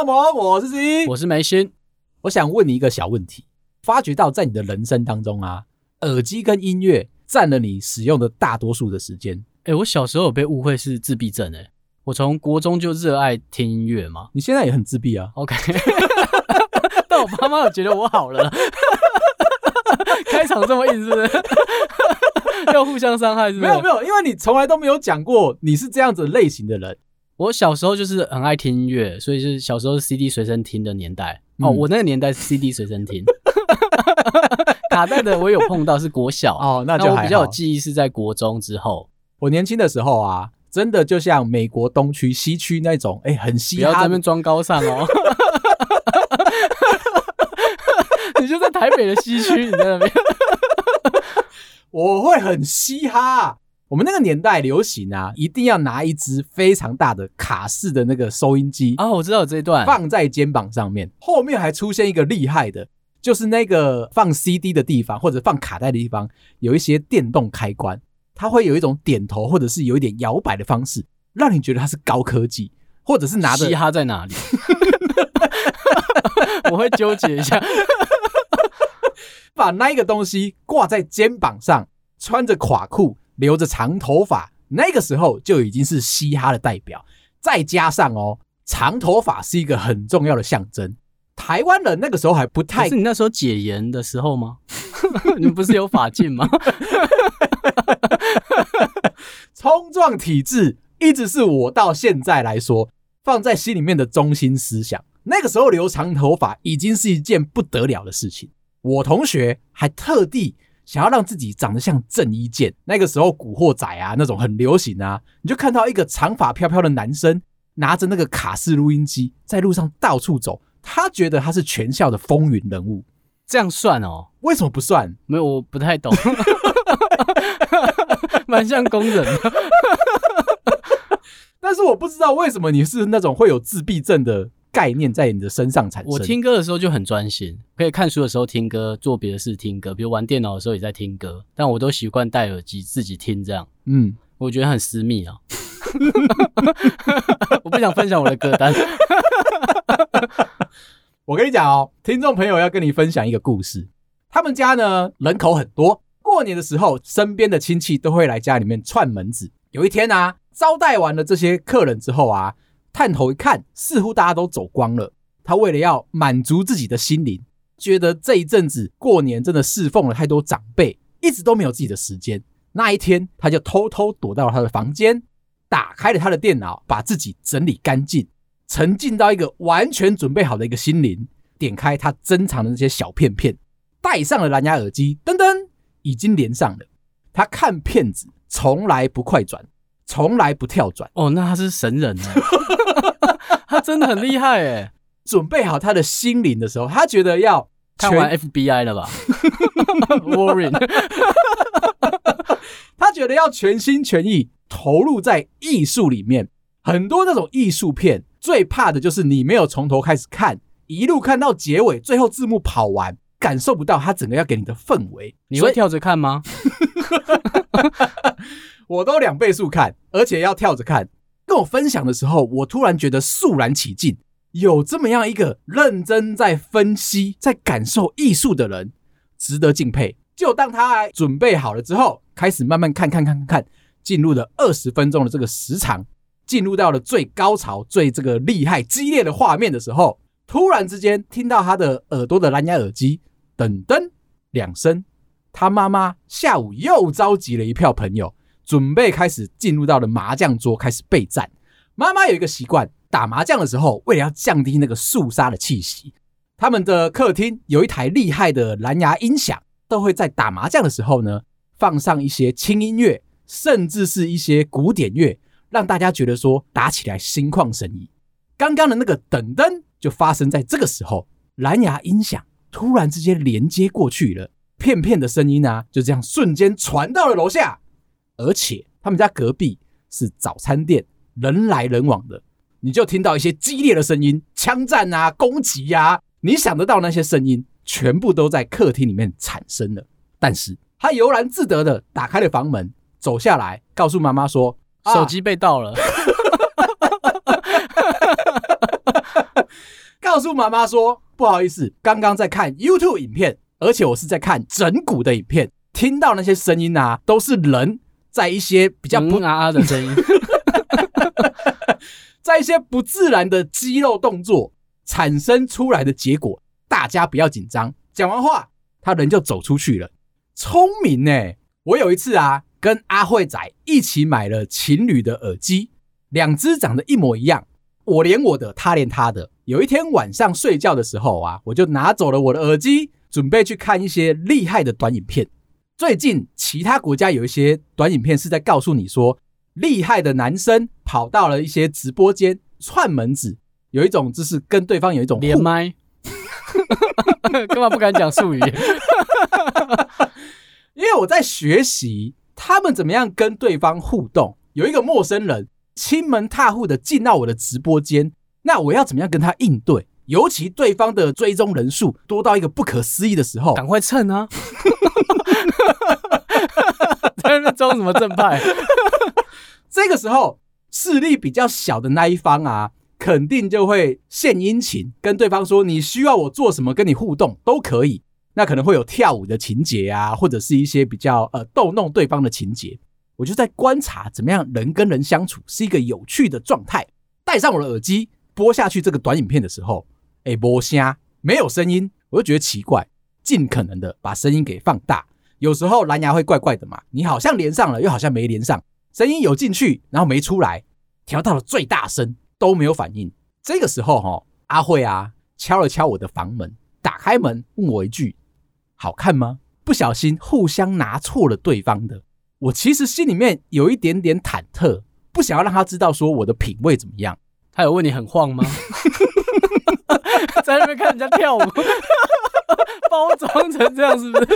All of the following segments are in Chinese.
欢迎收听《朋友们》，我是 C，我是梅心。我想问你一个小问题：发觉到在你的人生当中啊，耳机跟音乐占了你使用的大多数的时间？哎，我小时候有被误会是自闭症哎，我从国中就热爱听音乐嘛。你现在也很自闭啊？OK，但我妈妈有觉得我好了。开场这么硬是不是？要互相伤害是不是？没有没有，因为你从来都没有讲过你是这样子类型的人。我小时候就是很爱听音乐，所以是小时候是 CD 随身听的年代。嗯、哦，我那个年代是 CD 随身听，卡带的我有碰到是国小哦，那就还好。我比较有记忆是在国中之后。我年轻的时候啊，真的就像美国东区、西区那种，哎、欸，很嘻哈。不要在那边装高尚哦。你就在台北的西区，你在那边。我会很嘻哈。我们那个年代流行啊，一定要拿一支非常大的卡式的那个收音机啊，我知道这一段放在肩膀上面，后面还出现一个厉害的，就是那个放 CD 的地方或者放卡带的地方有一些电动开关，它会有一种点头或者是有一点摇摆的方式，让你觉得它是高科技，或者是拿着嘻哈在哪里？我会纠结一下。把那个东西挂在肩膀上，穿着垮裤，留着长头发，那个时候就已经是嘻哈的代表。再加上哦，长头发是一个很重要的象征。台湾人那个时候还不太……是你那时候解严的时候吗？你们不是有法禁吗？冲撞体制一直是我到现在来说放在心里面的中心思想。那个时候留长头发已经是一件不得了的事情。我同学还特地想要让自己长得像郑伊健，那个时候古惑仔啊那种很流行啊，你就看到一个长发飘飘的男生拿着那个卡式录音机在路上到处走，他觉得他是全校的风云人物，这样算哦？为什么不算？没有，我不太懂，蛮像工人的，但是我不知道为什么你是那种会有自闭症的。概念在你的身上产生。我听歌的时候就很专心，可以看书的时候听歌，做别的事听歌，比如玩电脑的时候也在听歌。但我都习惯戴耳机自己听，这样，嗯，我觉得很私密啊。我不想分享我的歌单。我跟你讲哦，听众朋友要跟你分享一个故事。他们家呢，人口很多，过年的时候身边的亲戚都会来家里面串门子。有一天啊，招待完了这些客人之后啊。探头一看，似乎大家都走光了。他为了要满足自己的心灵，觉得这一阵子过年真的侍奉了太多长辈，一直都没有自己的时间。那一天，他就偷偷躲到了他的房间，打开了他的电脑，把自己整理干净，沉浸到一个完全准备好的一个心灵。点开他珍藏的那些小片片，戴上了蓝牙耳机，噔噔，已经连上了。他看片子从来不快转，从来不跳转。哦，那他是神人呢。他真的很厉害哎，准备好他的心灵的时候，他觉得要看完 FBI 了吧？Warren，他觉得要全心全意投入在艺术里面。很多那种艺术片最怕的就是你没有从头开始看，一路看到结尾，最后字幕跑完，感受不到他整个要给你的氛围。你会跳着看吗？我都两倍速看，而且要跳着看。跟我分享的时候，我突然觉得肃然起敬。有这么样一个认真在分析、在感受艺术的人，值得敬佩。就当他准备好了之后，开始慢慢看看看看看，进入了二十分钟的这个时长，进入到了最高潮、最这个厉害、激烈的画面的时候，突然之间听到他的耳朵的蓝牙耳机噔噔两声，他妈妈下午又召集了一票朋友。准备开始进入到了麻将桌，开始备战。妈妈有一个习惯，打麻将的时候，为了要降低那个肃杀的气息，他们的客厅有一台厉害的蓝牙音响，都会在打麻将的时候呢，放上一些轻音乐，甚至是一些古典乐，让大家觉得说打起来心旷神怡。刚刚的那个噔噔就发生在这个时候，蓝牙音响突然之间连接过去了，片片的声音啊，就这样瞬间传到了楼下。而且他们家隔壁是早餐店，人来人往的，你就听到一些激烈的声音，枪战啊，攻击呀，你想得到那些声音，全部都在客厅里面产生了。但是他悠然自得的打开了房门，走下来，告诉妈妈说：“手机被盗了。”告诉妈妈说：“不好意思，刚刚在看 YouTube 影片，而且我是在看整蛊的影片，听到那些声音啊，都是人在一些比较不啊啊的声音，在一些不自然的肌肉动作产生出来的结果。大家不要紧张。”讲完话，他人就走出去了。聪明呢！我有一次啊，跟阿慧仔一起买了情侣的耳机，两只长得一模一样。我连我的，他连他的。有一天晚上睡觉的时候啊，我就拿走了我的耳机，准备去看一些厉害的短影片。最近其他国家有一些短影片是在告诉你说，厉害的男生跑到了一些直播间串门子，有一种就是跟对方有一种连麦，根本不敢讲术语？因为我在学习他们怎么样跟对方互动。有一个陌生人亲门踏户的进到我的直播间。那我要怎么样跟他应对？尤其对方的追踪人数多到一个不可思议的时候，赶快蹭啊！在那装什么正派？这个时候势力比较小的那一方啊，肯定就会献殷勤，跟对方说：“你需要我做什么，跟你互动都可以。”那可能会有跳舞的情节啊，或者是一些比较呃逗弄对方的情节。我就在观察怎么样人跟人相处是一个有趣的状态。戴上我的耳机。播下去这个短影片的时候，哎，播声没有声音，我就觉得奇怪，尽可能的把声音给放大。有时候蓝牙会怪怪的嘛，你好像连上了，又好像没连上，声音有进去，然后没出来，调到了最大声都没有反应。这个时候哈，阿慧啊敲了敲我的房门，打开门问我一句：“好看吗？”不小心互相拿错了对方的，我其实心里面有一点点忐忑，不想要让他知道说我的品味怎么样。他有问你很晃吗？在那边看人家跳舞，包装成这样是不是？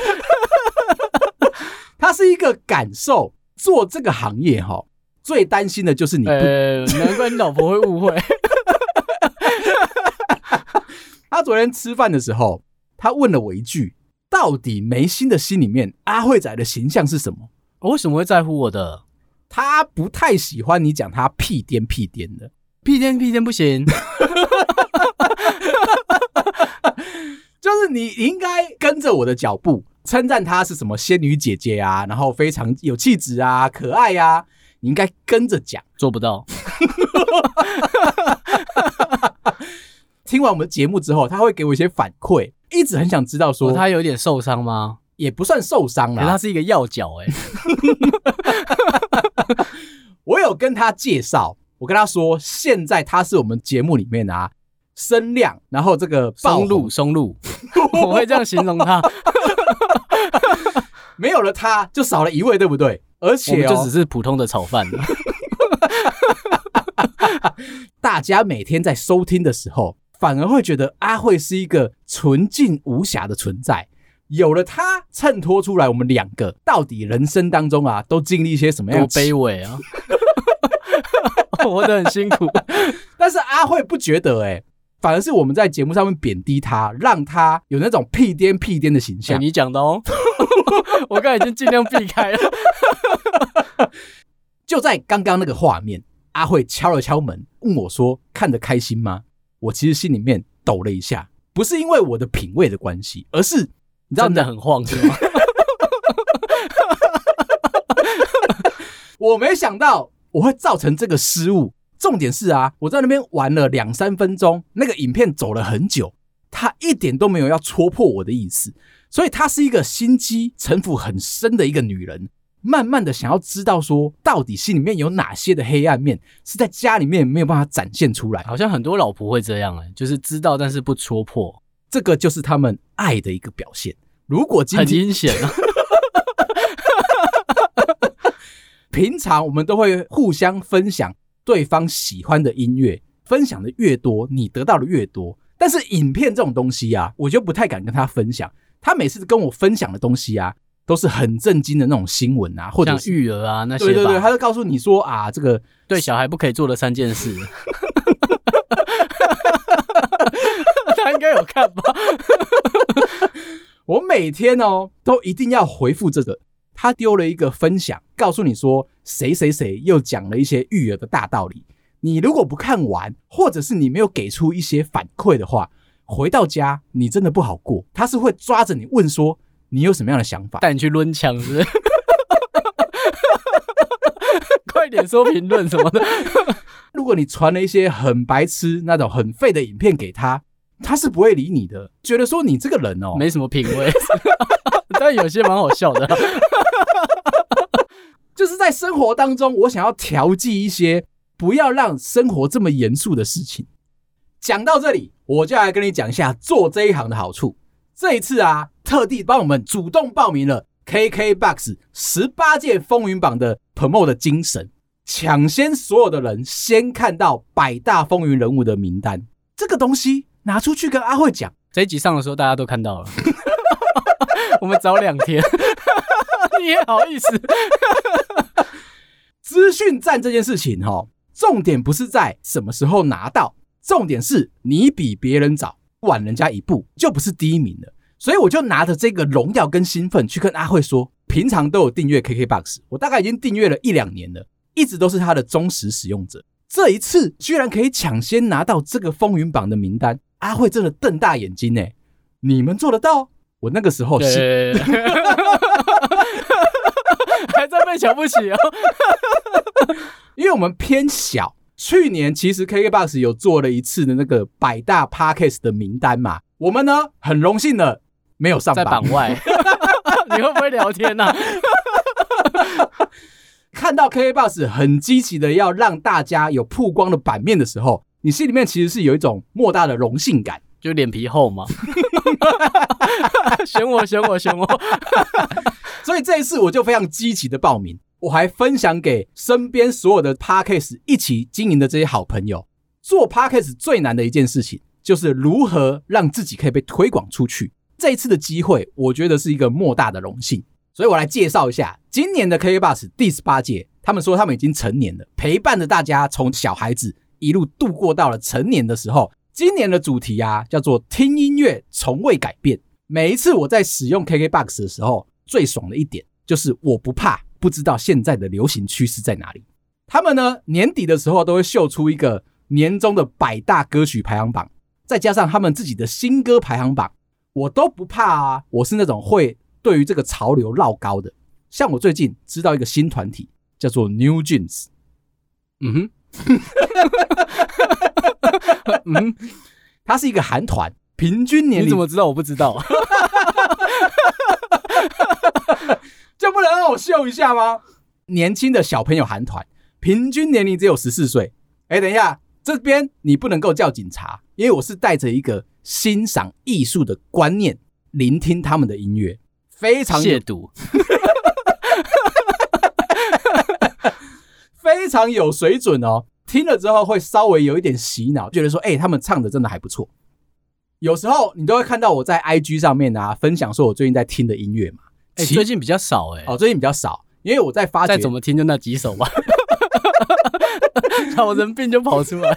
他是一个感受，做这个行业哈，最担心的就是你难怪你老婆会误会。他昨天吃饭的时候，他问了我一句：到底眉心的心里面，阿慧仔的形象是什么？我为什么会在乎我的？他不太喜欢你讲他屁颠屁颠的。屁颠屁颠不行，就是你应该跟着我的脚步，称赞她是什么仙女姐姐啊，然后非常有气质啊，可爱呀、啊，你应该跟着讲。做不到。听完我们节目之后，他会给我一些反馈，一直很想知道说、哦、他有点受伤吗？也不算受伤啦，他是一个要角哎。我有跟他介绍。我跟他说，现在他是我们节目里面啊，声量，然后这个松露松露，我会这样形容他。没有了他，就少了一位，对不对？而且、哦、就只是普通的炒饭。大家每天在收听的时候，反而会觉得阿慧是一个纯净无瑕的存在。有了他衬托出来，我们两个到底人生当中啊，都经历一些什么样的卑微啊？活得很辛苦，但是阿慧不觉得哎、欸，反而是我们在节目上面贬低他，让他有那种屁颠屁颠的形象。你讲的哦，我刚才已经尽量避开了。就在刚刚那个画面，阿慧敲了敲门，问我说：“看得开心吗？”我其实心里面抖了一下，不是因为我的品味的关系，而是你知道真的很晃是吗？我没想到。我会造成这个失误。重点是啊，我在那边玩了两三分钟，那个影片走了很久，他一点都没有要戳破我的意思。所以她是一个心机城府很深的一个女人，慢慢的想要知道说，到底心里面有哪些的黑暗面是在家里面没有办法展现出来。好像很多老婆会这样哎、欸，就是知道但是不戳破，这个就是他们爱的一个表现。如果今天很阴险啊。平常我们都会互相分享对方喜欢的音乐，分享的越多，你得到的越多。但是影片这种东西啊，我就不太敢跟他分享。他每次跟我分享的东西啊，都是很震惊的那种新闻啊，或者像育儿啊那些。对对对，他就告诉你说啊，这个对小孩不可以做的三件事。他应该有看吧？我每天哦，都一定要回复这个。他丢了一个分享，告诉你说谁谁谁又讲了一些育儿的大道理。你如果不看完，或者是你没有给出一些反馈的话，回到家你真的不好过，他是会抓着你问说你有什么样的想法，带你去抡枪，是不是？快点说评论什么的。如果你传了一些很白痴、那种很废的影片给他，他是不会理你的，觉得说你这个人哦，没什么品味。但有些蛮好笑的，就是在生活当中，我想要调剂一些，不要让生活这么严肃的事情。讲到这里，我就来跟你讲一下做这一行的好处。这一次啊，特地帮我们主动报名了 KKBOX 十八届风云榜的 Promote 的精神，抢先所有的人先看到百大风云人物的名单。这个东西拿出去跟阿慧讲，这一集上的时候大家都看到了。我们早两天，你也好意思？资讯站这件事情，哈，重点不是在什么时候拿到，重点是你比别人早，晚人家一步，就不是第一名了。所以我就拿着这个荣耀跟兴奋去跟阿慧说，平常都有订阅 KKBOX，我大概已经订阅了一两年了，一直都是他的忠实使用者。这一次居然可以抢先拿到这个风云榜的名单，阿慧真的瞪大眼睛呢。你们做得到？我那个时候是，还在被瞧不起哦，因为我们偏小。去年其实 KKBOX 有做了一次的那个百大 Podcast 的名单嘛，我们呢很荣幸的没有上榜，在榜外。你会不会聊天呢？看到 KKBOX 很积极的要让大家有曝光的版面的时候，你心里面其实是有一种莫大的荣幸感。就脸皮厚嘛，选我选我选我，所以这一次我就非常积极的报名，我还分享给身边所有的 Podcast 一起经营的这些好朋友。做 Podcast 最难的一件事情，就是如何让自己可以被推广出去。这一次的机会，我觉得是一个莫大的荣幸，所以我来介绍一下今年的 KKBOX 第十八届。他们说他们已经成年了，陪伴着大家从小孩子一路度过到了成年的时候。今年的主题啊，叫做听音乐从未改变。每一次我在使用 KKBOX 的时候，最爽的一点就是我不怕不知道现在的流行趋势在哪里。他们呢，年底的时候都会秀出一个年终的百大歌曲排行榜，再加上他们自己的新歌排行榜，我都不怕啊。我是那种会对于这个潮流绕高的。像我最近知道一个新团体，叫做 New Jeans。嗯哼。嗯，他是一个韩团，平均年龄。你怎么知道？我不知道，就不能让我秀一下吗？年轻的小朋友韩团，平均年龄只有十四岁。哎，等一下，这边你不能够叫警察，因为我是带着一个欣赏艺术的观念，聆听他们的音乐，非常亵渎，非常有水准哦。听了之后会稍微有一点洗脑，觉得说，哎、欸，他们唱的真的还不错。有时候你都会看到我在 IG 上面啊分享说我最近在听的音乐嘛，哎、欸，最近比较少哎、欸，哦，最近比较少，因为我在发觉再怎么听就那几首吧，老人病就跑出来。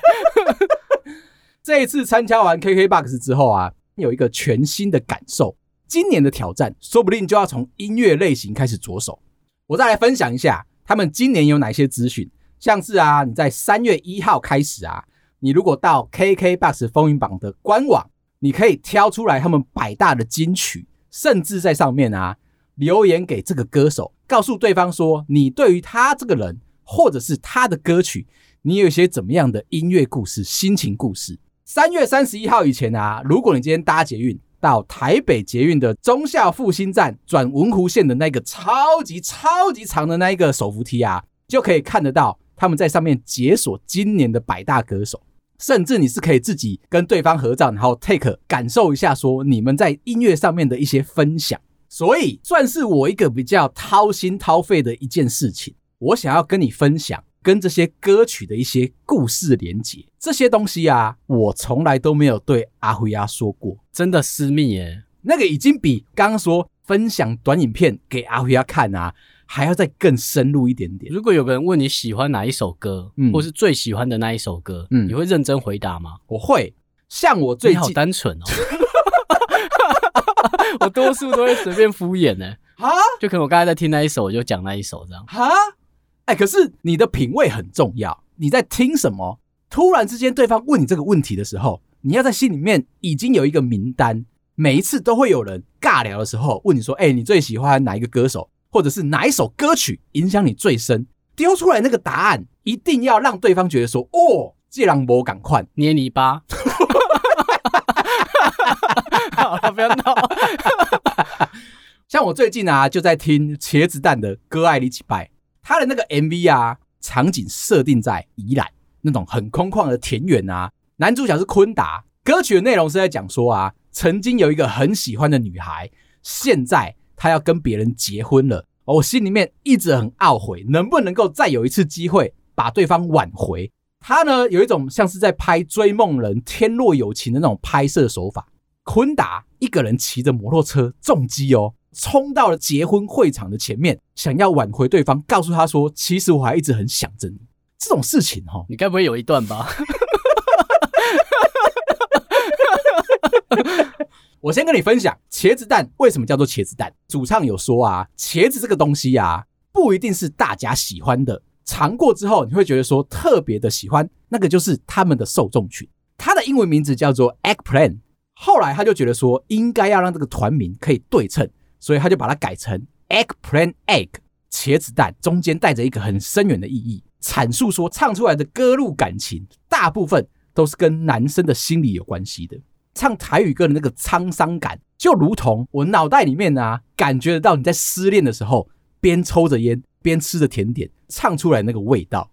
这一次参加完 KKBOX 之后啊，有一个全新的感受，今年的挑战说不定就要从音乐类型开始着手。我再来分享一下他们今年有哪些资讯。像是啊，你在三月一号开始啊，你如果到 KKBOX 风云榜的官网，你可以挑出来他们百大的金曲，甚至在上面啊留言给这个歌手，告诉对方说你对于他这个人或者是他的歌曲，你有一些怎么样的音乐故事、心情故事。三月三十一号以前啊，如果你今天搭捷运到台北捷运的忠孝复兴站转文湖线的那个超级超级长的那一个手扶梯啊，就可以看得到。他们在上面解锁今年的百大歌手，甚至你是可以自己跟对方合照，然后 take 感受一下，说你们在音乐上面的一些分享。所以算是我一个比较掏心掏肺的一件事情。我想要跟你分享跟这些歌曲的一些故事连结。这些东西啊，我从来都没有对阿辉阿说过，真的私密耶。那个已经比刚刚说分享短影片给阿辉阿看啊。还要再更深入一点点。如果有个人问你喜欢哪一首歌，嗯，或是最喜欢的那一首歌，嗯，你会认真回答吗？我会。像我最近好单纯哦，我多数都会随便敷衍呢。啊，就可能我刚才在听那一首，我就讲那一首这样。哈，哎，可是你的品味很重要。你在听什么？突然之间对方问你这个问题的时候，你要在心里面已经有一个名单，每一次都会有人尬聊的时候问你说：“哎，你最喜欢哪一个歌手，或者是哪一首歌曲影响你最深？”丢出来那个答案，一定要让对方觉得说：“哦，这人没赶快捏泥巴。”好了，不要闹。像我最近啊，就在听茄子蛋的《歌爱你几拜》，他的那个 MV 啊，场景设定在宜兰那种很空旷的田园啊。男主角是坤达，歌曲的内容是在讲说啊，曾经有一个很喜欢的女孩，现在他要跟别人结婚了，我心里面一直很懊悔，能不能够再有一次机会把对方挽回？他呢，有一种像是在拍《追梦人》《天若有情》的那种拍摄手法。坤达一个人骑着摩托车重机哦。冲到了结婚会场的前面，想要挽回对方，告诉他说：“其实我还一直很想着你。”这种事情哈，你该不会有一段吧？我先跟你分享茄子蛋为什么叫做茄子蛋。主唱有说啊，茄子这个东西啊，不一定是大家喜欢的，尝过之后你会觉得说特别的喜欢，那个就是他们的受众群。它的英文名字叫做 Eggplant，后来他就觉得说应该要让这个团名可以对称。所以他就把它改成 eggplant egg 茄子蛋，中间带着一个很深远的意义，阐述说唱出来的歌路感情大部分都是跟男生的心理有关系的。唱台语歌的那个沧桑感，就如同我脑袋里面啊，感觉得到你在失恋的时候，边抽着烟边吃着甜点，唱出来那个味道。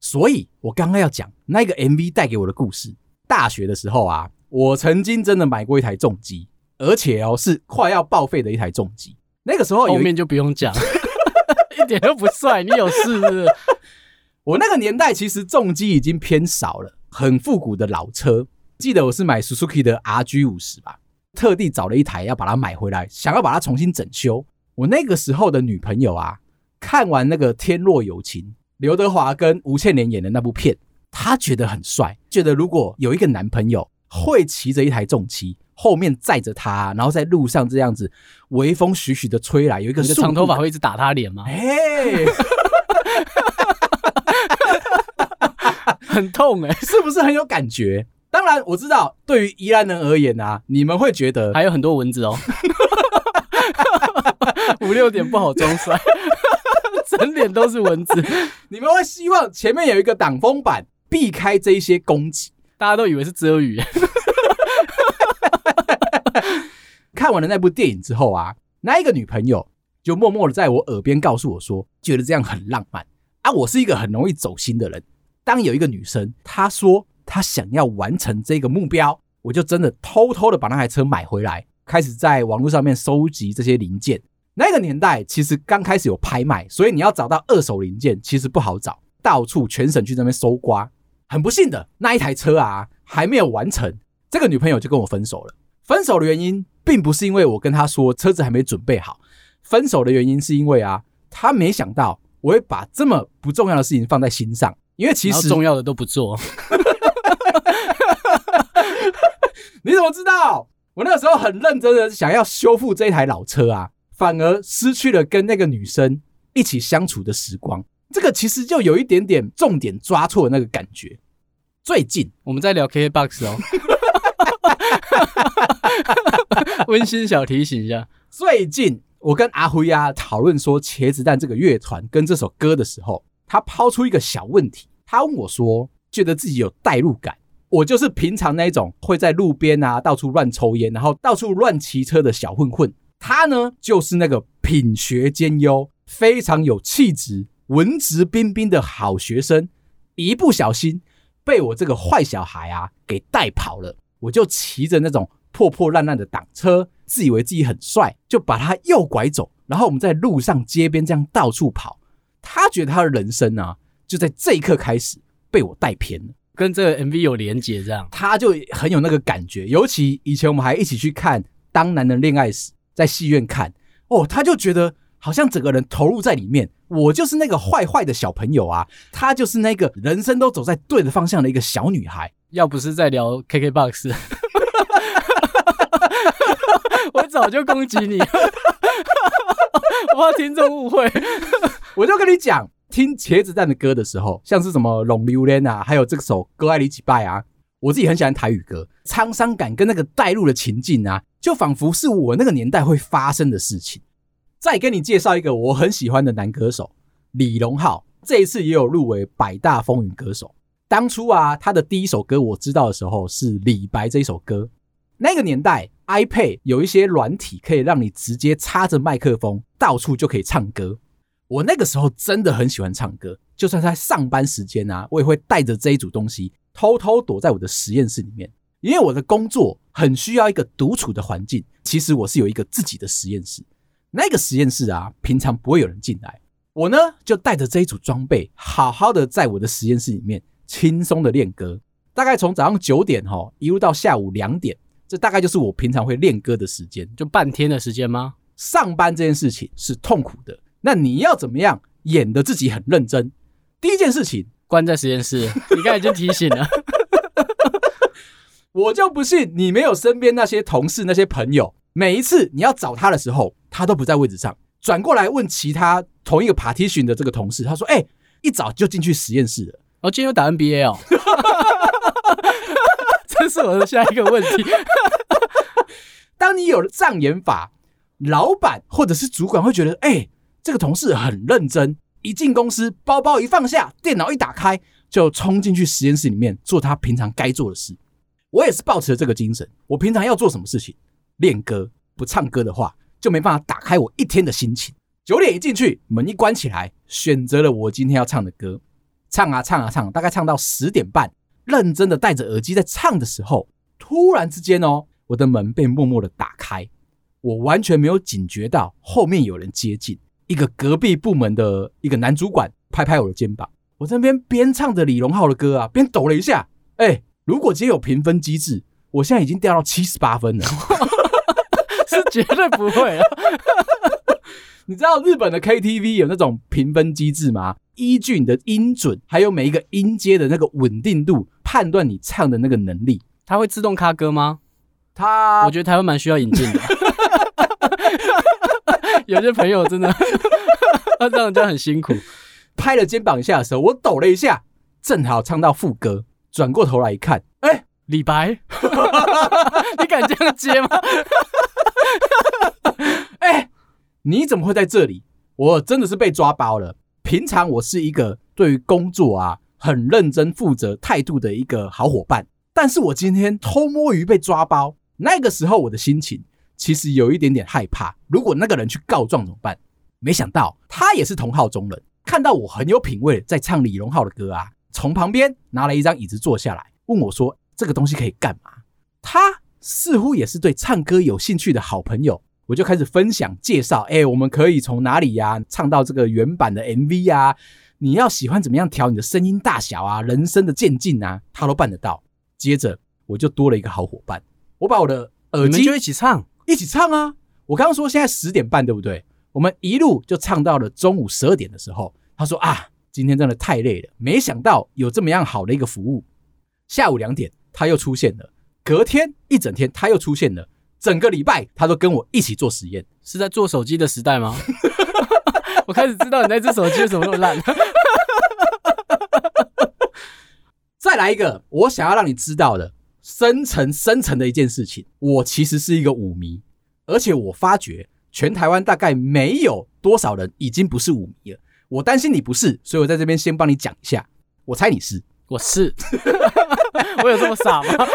所以我刚刚要讲那个 MV 带给我的故事。大学的时候啊，我曾经真的买过一台重机。而且哦，是快要报废的一台重机。那个时候后面就不用讲，一点都不帅。你有事是不是？我那个年代其实重机已经偏少了，很复古的老车。记得我是买 Suzuki 的 RG 五十吧，特地找了一台要把它买回来，想要把它重新整修。我那个时候的女朋友啊，看完那个《天若有情》，刘德华跟吴倩莲演的那部片，她觉得很帅，觉得如果有一个男朋友会骑着一台重机。后面载着他，然后在路上这样子，微风徐徐的吹来，有一个，长头发会一直打他脸吗？哎，很痛哎、欸，是不是很有感觉？当然我知道，对于宜兰人而言啊，你们会觉得还有很多蚊子哦，五六点不好装帅，整脸都是蚊子。你们会希望前面有一个挡风板，避开这一些攻击，大家都以为是遮雨。看完了那部电影之后啊，那一个女朋友就默默的在我耳边告诉我说，觉得这样很浪漫啊。我是一个很容易走心的人，当有一个女生她说他想要完成这个目标，我就真的偷偷的把那台车买回来，开始在网络上面收集这些零件。那个年代其实刚开始有拍卖，所以你要找到二手零件其实不好找，到处全省去那边搜刮。很不幸的，那一台车啊还没有完成，这个女朋友就跟我分手了。分手的原因并不是因为我跟他说车子还没准备好，分手的原因是因为啊，他没想到我会把这么不重要的事情放在心上，因为其实重要的都不做。你怎么知道？我那个时候很认真的想要修复这一台老车啊，反而失去了跟那个女生一起相处的时光。这个其实就有一点点重点抓错的那个感觉。最近我们在聊 KKBOX 哦。温馨小提醒一下，最近我跟阿辉啊讨论说茄子蛋这个乐团跟这首歌的时候，他抛出一个小问题，他问我说，觉得自己有代入感。我就是平常那种会在路边啊到处乱抽烟，然后到处乱骑车的小混混。他呢就是那个品学兼优、非常有气质、文质彬彬的好学生，一不小心被我这个坏小孩啊给带跑了。我就骑着那种破破烂烂的挡车，自以为自己很帅，就把他右拐走，然后我们在路上街边这样到处跑。他觉得他的人生啊，就在这一刻开始被我带偏了，跟这个 MV 有连结，这样他就很有那个感觉。尤其以前我们还一起去看《当男人恋爱时》，在戏院看哦，他就觉得好像整个人投入在里面。我就是那个坏坏的小朋友啊，她就是那个人生都走在对的方向的一个小女孩。要不是在聊 KKBOX，我早就攻击你，我怕听众误会。我就跟你讲，《听茄子蛋的歌的时候，像是什么《浪流连》啊，还有这首《歌爱你几拜》啊，我自己很喜欢台语歌，沧桑感跟那个带入的情境啊，就仿佛是我那个年代会发生的事情。再跟你介绍一个我很喜欢的男歌手李荣浩，这一次也有入围百大风云歌手。当初啊，他的第一首歌我知道的时候是李白这一首歌。那个年代，iPad 有一些软体可以让你直接插着麦克风，到处就可以唱歌。我那个时候真的很喜欢唱歌，就算在上班时间啊，我也会带着这一组东西，偷偷躲在我的实验室里面。因为我的工作很需要一个独处的环境。其实我是有一个自己的实验室，那个实验室啊，平常不会有人进来。我呢，就带着这一组装备，好好的在我的实验室里面。轻松的练歌，大概从早上九点哈一路到下午两点，这大概就是我平常会练歌的时间，就半天的时间吗？上班这件事情是痛苦的，那你要怎么样演的自己很认真？第一件事情，关在实验室。你刚才就提醒了，我就不信你没有身边那些同事、那些朋友，每一次你要找他的时候，他都不在位置上，转过来问其他同一个 partition 的这个同事，他说：“哎，一早就进去实验室了。”哦，今天又打 NBA 哦，这是我的下一个问题。当你有了障眼法，老板或者是主管会觉得，哎、欸，这个同事很认真，一进公司，包包一放下，电脑一打开，就冲进去实验室里面做他平常该做的事。我也是抱持了这个精神，我平常要做什么事情，练歌，不唱歌的话，就没办法打开我一天的心情。九点一进去，门一关起来，选择了我今天要唱的歌。唱啊唱啊唱，大概唱到十点半，认真的戴着耳机在唱的时候，突然之间哦，我的门被默默的打开，我完全没有警觉到后面有人接近，一个隔壁部门的一个男主管拍拍我的肩膀，我这边边唱着李荣浩的歌啊，边抖了一下，哎，如果今天有评分机制，我现在已经掉到七十八分了，是绝对不会啊。你知道日本的 KTV 有那种评分机制吗？依据你的音准，还有每一个音阶的那个稳定度，判断你唱的那个能力。它会自动卡歌吗？它，我觉得台湾蛮需要引进的。有些朋友真的，他这样就很辛苦。拍了肩膀下的时候，我抖了一下，正好唱到副歌，转过头来一看，哎、李白，你敢这样接吗？哎、欸。你怎么会在这里？我真的是被抓包了。平常我是一个对于工作啊很认真负责态度的一个好伙伴，但是我今天偷摸鱼被抓包，那个时候我的心情其实有一点点害怕。如果那个人去告状怎么办？没想到他也是同好中人，看到我很有品味在唱李荣浩的歌啊，从旁边拿了一张椅子坐下来，问我说：“这个东西可以干嘛？”他似乎也是对唱歌有兴趣的好朋友。我就开始分享介绍，哎，我们可以从哪里呀、唱到这个原版的 MV 啊？你要喜欢怎么样调你的声音大小啊？人声的渐进啊，他都办得到。接着我就多了一个好伙伴，我把我的耳机就一起唱，一起唱啊！我刚刚说现在十点半对不对？我们一路就唱到了中午十二点的时候，他说啊，今天真的太累了，没想到有这么样好的一个服务。下午两点他又出现了，隔天一整天他又出现了。整个礼拜，他都跟我一起做实验，是在做手机的时代吗？我开始知道你那只手机为什么那么烂。再来一个，我想要让你知道的深层深层的一件事情，我其实是一个舞迷，而且我发觉全台湾大概没有多少人已经不是舞迷了。我担心你不是，所以我在这边先帮你讲一下。我猜你是，我是，我有这么傻吗？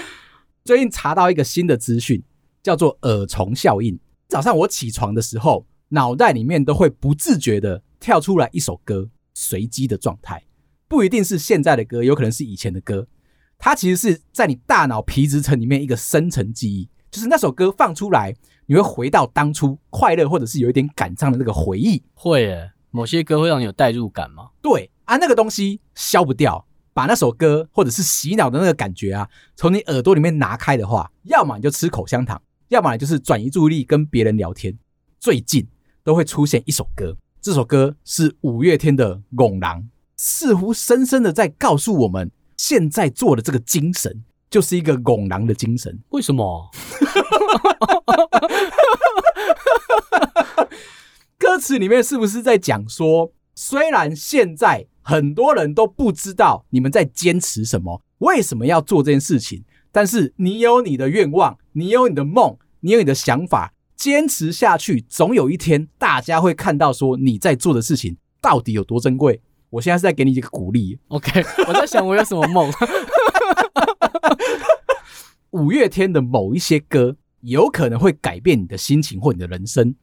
最近查到一个新的资讯，叫做耳虫效应。早上我起床的时候，脑袋里面都会不自觉的跳出来一首歌，随机的状态，不一定是现在的歌，有可能是以前的歌。它其实是在你大脑皮质层里面一个深层记忆，就是那首歌放出来，你会回到当初快乐或者是有一点感伤的那个回忆。会耶，某些歌会让你有代入感吗？对啊，那个东西消不掉。把那首歌或者是洗脑的那个感觉啊，从你耳朵里面拿开的话，要么你就吃口香糖，要么你就是转移注意力跟别人聊天。最近都会出现一首歌，这首歌是五月天的《拱狼》，似乎深深的在告诉我们，现在做的这个精神就是一个拱狼的精神。为什么？歌词里面是不是在讲说，虽然现在很多人都不知道你们在坚持什么，为什么要做这件事情，但是你有你的愿望，你有你的梦，你有你的想法，坚持下去，总有一天大家会看到说你在做的事情到底有多珍贵。我现在是在给你一个鼓励。OK，我在想我有什么梦。五月天的某一些歌有可能会改变你的心情或你的人生。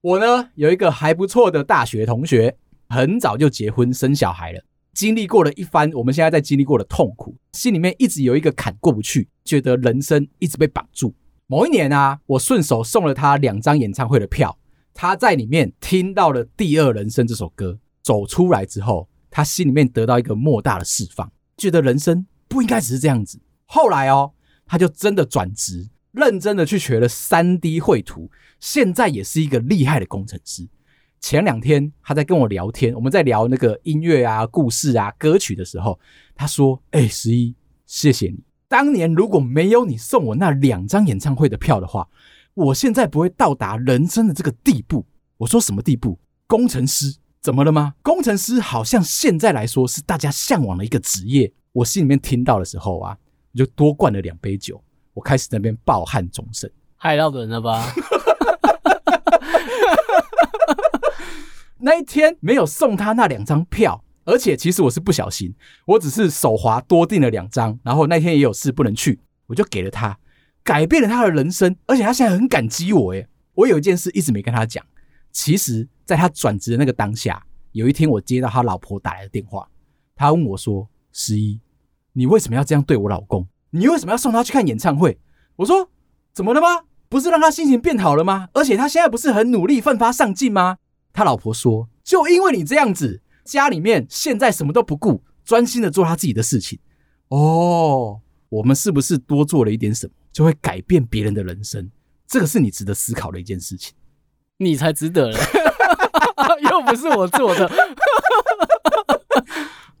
我呢，有一个还不错的大学同学，很早就结婚生小孩了，经历过了一番我们现在在经历过的痛苦，心里面一直有一个坎过不去，觉得人生一直被绑住。某一年啊，我顺手送了他两张演唱会的票，他在里面听到了《第二人生》这首歌，走出来之后，他心里面得到一个莫大的释放，觉得人生不应该只是这样子。后来哦，他就真的转职。认真的去学了 3D 绘图，现在也是一个厉害的工程师。前两天他在跟我聊天，我们在聊那个音乐啊、故事啊、歌曲的时候，他说：“哎，十一，谢谢你，当年如果没有你送我那两张演唱会的票的话，我现在不会到达人生的这个地步。”我说：“什么地步？工程师？怎么了吗？工程师好像现在来说是大家向往的一个职业。”我心里面听到的时候啊，我就多灌了两杯酒。我开始在那边抱憾终生，害到人了吧？那一天没有送他那两张票，而且其实我是不小心，我只是手滑多订了两张，然后那天也有事不能去，我就给了他，改变了他的人生，而且他现在很感激我。诶，我有一件事一直没跟他讲，其实在他转职的那个当下，有一天我接到他老婆打来的电话，他问我说：“十一，你为什么要这样对我老公？”你为什么要送他去看演唱会？我说怎么了吗？不是让他心情变好了吗？而且他现在不是很努力奋发上进吗？他老婆说，就因为你这样子，家里面现在什么都不顾，专心的做他自己的事情。哦，我们是不是多做了一点什么，就会改变别人的人生？这个是你值得思考的一件事情。你才值得了，又不是我做的。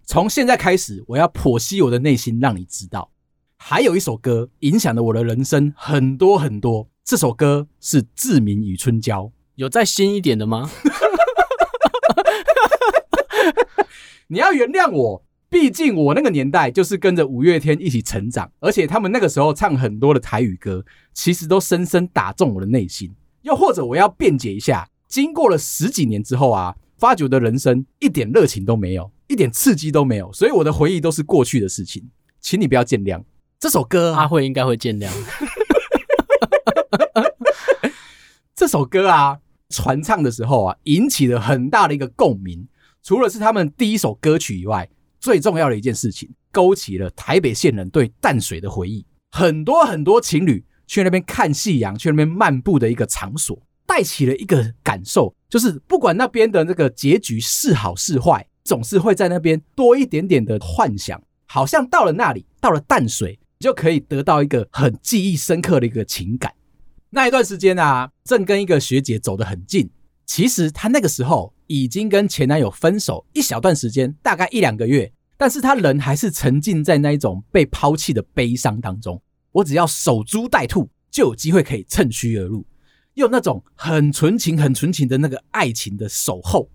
从现在开始，我要剖析我的内心，让你知道。还有一首歌影响了我的人生很多很多，这首歌是《志明与春娇》。有再新一点的吗？你要原谅我，毕竟我那个年代就是跟着五月天一起成长，而且他们那个时候唱很多的台语歌，其实都深深打中我的内心。又或者我要辩解一下，经过了十几年之后啊，发觉的人生一点热情都没有，一点刺激都没有，所以我的回忆都是过去的事情，请你不要见谅。这首歌啊，阿慧应该会见谅。这首歌啊，传唱的时候啊，引起了很大的一个共鸣。除了是他们第一首歌曲以外，最重要的一件事情，勾起了台北县人对淡水的回忆。很多很多情侣去那边看夕阳，去那边漫步的一个场所，带起了一个感受，就是不管那边的那个结局是好是坏，总是会在那边多一点点的幻想，好像到了那里，到了淡水。你就可以得到一个很记忆深刻的一个情感。那一段时间啊，正跟一个学姐走得很近。其实她那个时候已经跟前男友分手一小段时间，大概一两个月，但是她人还是沉浸在那一种被抛弃的悲伤当中。我只要守株待兔，就有机会可以趁虚而入，用那种很纯情、很纯情的那个爱情的守候。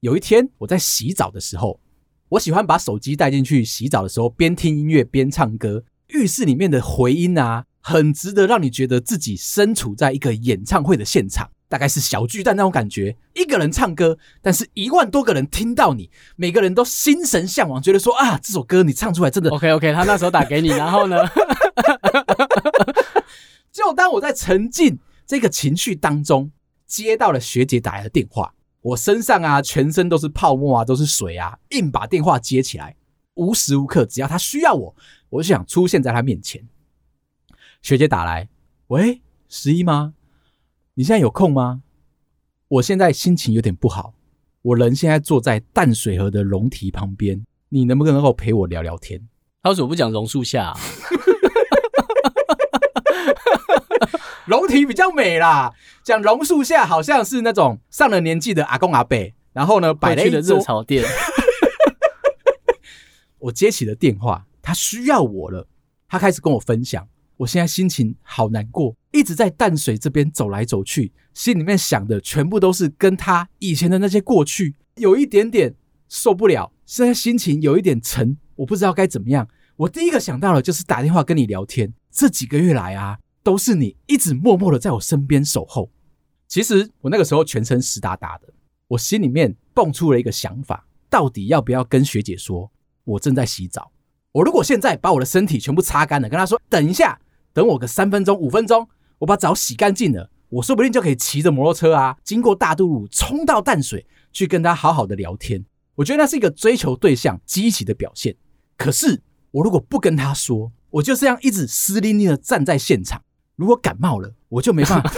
有一天我在洗澡的时候，我喜欢把手机带进去洗澡的时候，边听音乐边唱歌。浴室里面的回音啊，很值得让你觉得自己身处在一个演唱会的现场，大概是小巨蛋那种感觉。一个人唱歌，但是一万多个人听到你，每个人都心神向往，觉得说啊，这首歌你唱出来真的 OK OK。他那时候打给你，然后呢，就当我在沉浸这个情绪当中，接到了学姐打来的电话，我身上啊，全身都是泡沫啊，都是水啊，硬把电话接起来。无时无刻，只要她需要我，我就想出现在她面前。学姐打来，喂，十一吗？你现在有空吗？我现在心情有点不好，我人现在坐在淡水河的龙堤旁边，你能不能够陪我聊聊天？他为什么不讲榕树下？龙体比较美啦，讲榕树下好像是那种上了年纪的阿公阿伯，然后呢，摆了一桌热炒店。我接起了电话，他需要我了。他开始跟我分享，我现在心情好难过，一直在淡水这边走来走去，心里面想的全部都是跟他以前的那些过去，有一点点受不了，现在心情有一点沉，我不知道该怎么样。我第一个想到的就是打电话跟你聊天。这几个月来啊，都是你一直默默的在我身边守候。其实我那个时候全身湿哒哒的，我心里面蹦出了一个想法，到底要不要跟学姐说，我正在洗澡。我如果现在把我的身体全部擦干了，跟她说等一下，等我个三分钟、五分钟，我把澡洗干净了，我说不定就可以骑着摩托车啊，经过大肚路，冲到淡水去跟她好好的聊天。我觉得那是一个追求对象积极的表现。可是我如果不跟她说，我就这样一直湿淋淋的站在现场。如果感冒了，我就没办法。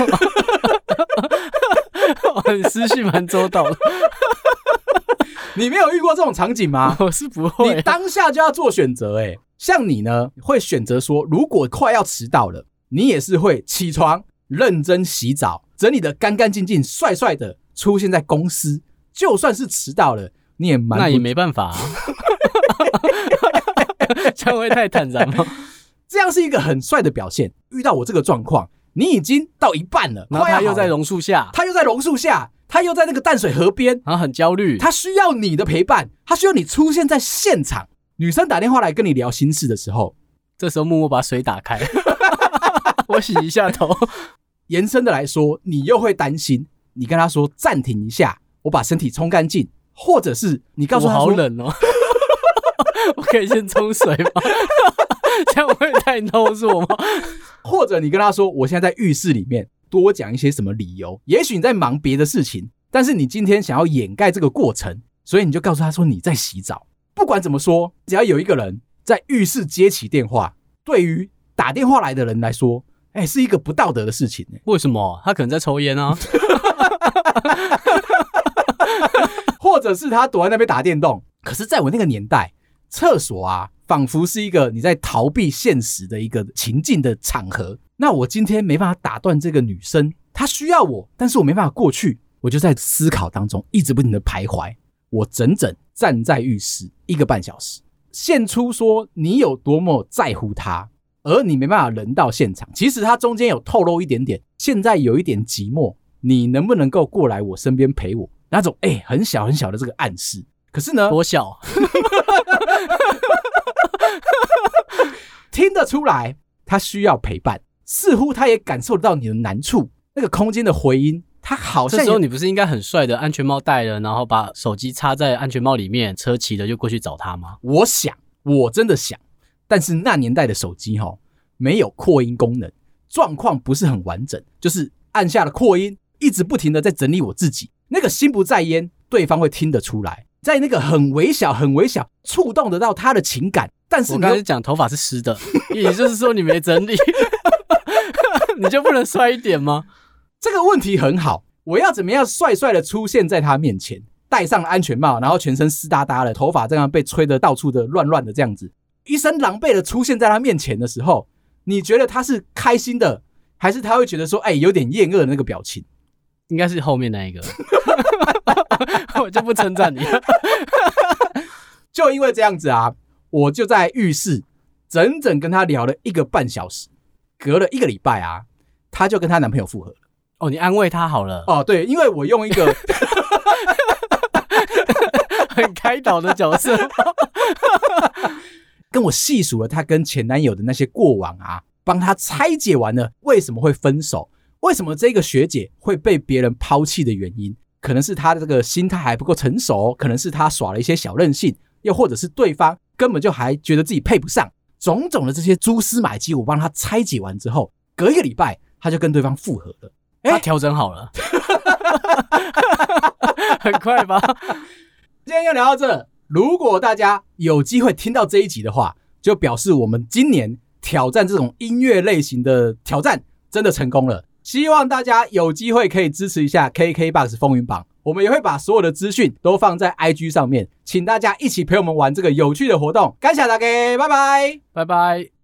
你思绪蛮周到的。你没有遇过这种场景吗？我是不会。你当下就要做选择，哎，像你呢，会选择说，如果快要迟到了，你也是会起床，认真洗澡，整理的干干净净、帅帅的出现在公司。就算是迟到了，你也蛮那也没办法啊。这样会太坦然吗？这样是一个很帅的表现。遇到我这个状况，你已经到一半了，然后他又在榕树下，他又在榕树下。他又在那个淡水河边，然后很焦虑。他需要你的陪伴，他需要你出现在现场。女生打电话来跟你聊心事的时候，这时候默默把水打开，我洗一下头。延伸的来说，你又会担心，你跟他说暂停一下，我把身体冲干净，或者是你告诉他好冷哦，我可以先冲水吗？这样会太啰嗦吗？或者你跟他说，我现在在浴室里面。多讲一些什么理由？也许你在忙别的事情，但是你今天想要掩盖这个过程，所以你就告诉他说你在洗澡。不管怎么说，只要有一个人在浴室接起电话，对于打电话来的人来说，哎，是一个不道德的事情。为什么？他可能在抽烟啊，或者是他躲在那边打电动。可是，在我那个年代，厕所啊，仿佛是一个你在逃避现实的一个情境的场合。那我今天没办法打断这个女生，她需要我，但是我没办法过去，我就在思考当中一直不停的徘徊。我整整站在浴室一个半小时，献出说你有多么在乎她，而你没办法人到现场。其实她中间有透露一点点，现在有一点寂寞，你能不能够过来我身边陪我？那种哎、很小很小的这个暗示。可是呢，多小，听得出来他需要陪伴。似乎他也感受得到你的难处，那个空间的回音，他好像。这时候你不是应该很帅的，安全帽戴了，然后把手机插在安全帽里面，车骑着就过去找他吗？我想，我真的想，但是那年代的手机哈，没有扩音功能，状况不是很完整，就是按下了扩音，一直不停的在整理我自己，那个心不在焉，对方会听得出来，在那个很微小、很微小，触动得到他的情感，但是我刚才讲头发是湿的，也就是说你没整理。你就不能帅一点吗？这个问题很好。我要怎么样帅帅的出现在他面前？戴上安全帽，然后全身湿哒哒的，头发这样被吹得到处的乱乱的，这样子，一身狼狈的出现在他面前的时候，你觉得他是开心的，还是他会觉得说，哎，有点厌恶的那个表情？应该是后面那一个。我就不称赞你了。就因为这样子啊，我就在浴室整整跟他聊了一个半小时。隔了一个礼拜啊，她就跟她男朋友复合了。哦，你安慰她好了。哦，对，因为我用一个 很开导的角色，跟我细数了她跟前男友的那些过往啊，帮她拆解完了为什么会分手，为什么这个学姐会被别人抛弃的原因，可能是她的这个心态还不够成熟，可能是她耍了一些小任性，又或者是对方根本就还觉得自己配不上。种种的这些蛛丝马迹，我帮她拆解完之后，隔一个礼拜，她就跟对方复合了。他调整好了，很快吧？今天就聊到这。如果大家有机会听到这一集的话，就表示我们今年挑战这种音乐类型的挑战真的成功了。希望大家有机会可以支持一下 KKBOX 风云榜。我们也会把所有的资讯都放在 IG 上面，请大家一起陪我们玩这个有趣的活动。感谢大家，拜拜，拜拜。